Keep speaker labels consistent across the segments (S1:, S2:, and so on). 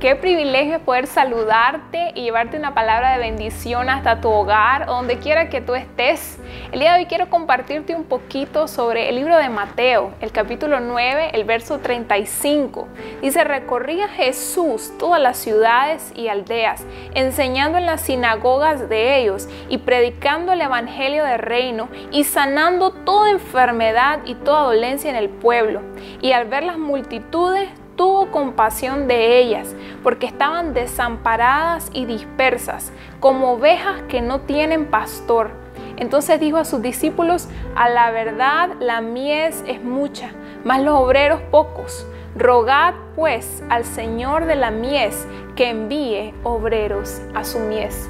S1: Qué privilegio poder saludarte y llevarte una palabra de bendición hasta tu hogar, donde quiera que tú estés. El día de hoy quiero compartirte un poquito sobre el libro de Mateo, el capítulo 9, el verso 35. Dice, recorría Jesús todas las ciudades y aldeas, enseñando en las sinagogas de ellos y predicando el evangelio del reino y sanando toda enfermedad y toda dolencia en el pueblo. Y al ver las multitudes, tuvo compasión de ellas, porque estaban desamparadas y dispersas, como ovejas que no tienen pastor. Entonces dijo a sus discípulos, a la verdad la mies es mucha, mas los obreros pocos. Rogad pues al Señor de la mies que envíe obreros a su mies.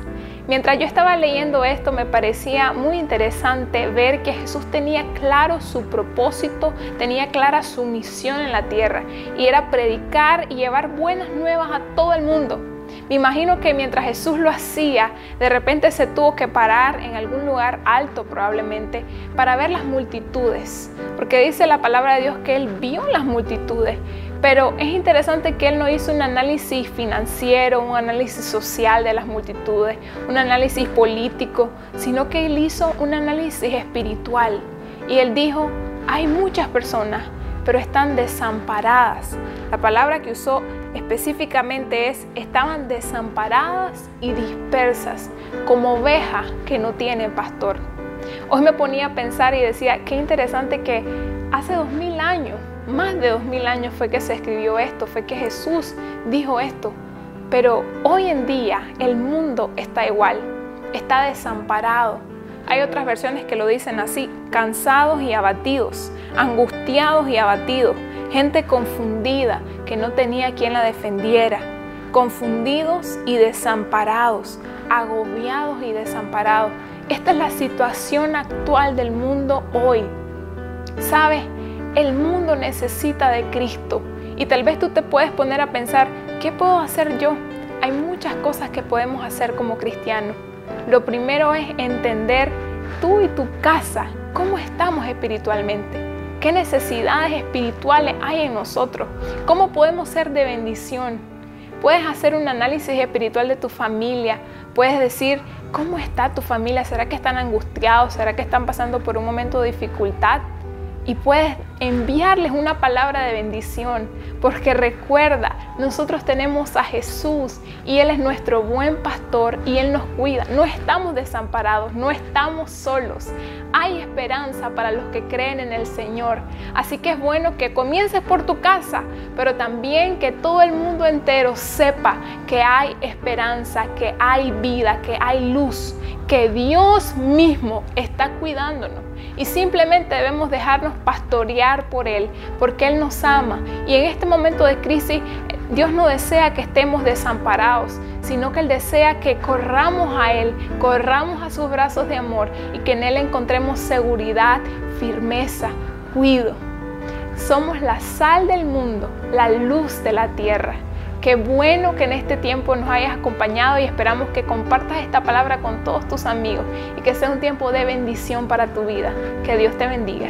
S1: Mientras yo estaba leyendo esto me parecía muy interesante ver que Jesús tenía claro su propósito, tenía clara su misión en la tierra y era predicar y llevar buenas nuevas a todo el mundo. Me imagino que mientras Jesús lo hacía, de repente se tuvo que parar en algún lugar alto probablemente para ver las multitudes, porque dice la palabra de Dios que él vio las multitudes, pero es interesante que él no hizo un análisis financiero, un análisis social de las multitudes, un análisis político, sino que él hizo un análisis espiritual. Y él dijo, hay muchas personas, pero están desamparadas. La palabra que usó específicamente es, estaban desamparadas y dispersas, como ovejas que no tienen pastor. Hoy me ponía a pensar y decía, qué interesante que hace dos mil años más de dos mil años fue que se escribió esto, fue que Jesús dijo esto. Pero hoy en día el mundo está igual, está desamparado. Hay otras versiones que lo dicen así, cansados y abatidos, angustiados y abatidos, gente confundida que no tenía quien la defendiera, confundidos y desamparados, agobiados y desamparados. Esta es la situación actual del mundo hoy. ¿Sabes? El mundo necesita de Cristo y tal vez tú te puedes poner a pensar, ¿qué puedo hacer yo? Hay muchas cosas que podemos hacer como cristianos. Lo primero es entender tú y tu casa, cómo estamos espiritualmente, qué necesidades espirituales hay en nosotros, cómo podemos ser de bendición. Puedes hacer un análisis espiritual de tu familia, puedes decir, ¿cómo está tu familia? ¿Será que están angustiados? ¿Será que están pasando por un momento de dificultad? Y puedes enviarles una palabra de bendición, porque recuerda, nosotros tenemos a Jesús y Él es nuestro buen pastor y Él nos cuida. No estamos desamparados, no estamos solos. Hay esperanza para los que creen en el Señor. Así que es bueno que comiences por tu casa, pero también que todo el mundo entero sepa que hay esperanza, que hay vida, que hay luz, que Dios mismo está cuidándonos y simplemente debemos dejarnos pastorear por Él, porque Él nos ama. Y en este momento de crisis, Dios no desea que estemos desamparados, sino que Él desea que corramos a Él, corramos a sus brazos de amor y que en Él encontremos seguridad, firmeza, cuido. Somos la sal del mundo, la luz de la tierra. Qué bueno que en este tiempo nos hayas acompañado y esperamos que compartas esta palabra con todos tus amigos y que sea un tiempo de bendición para tu vida. Que Dios te bendiga.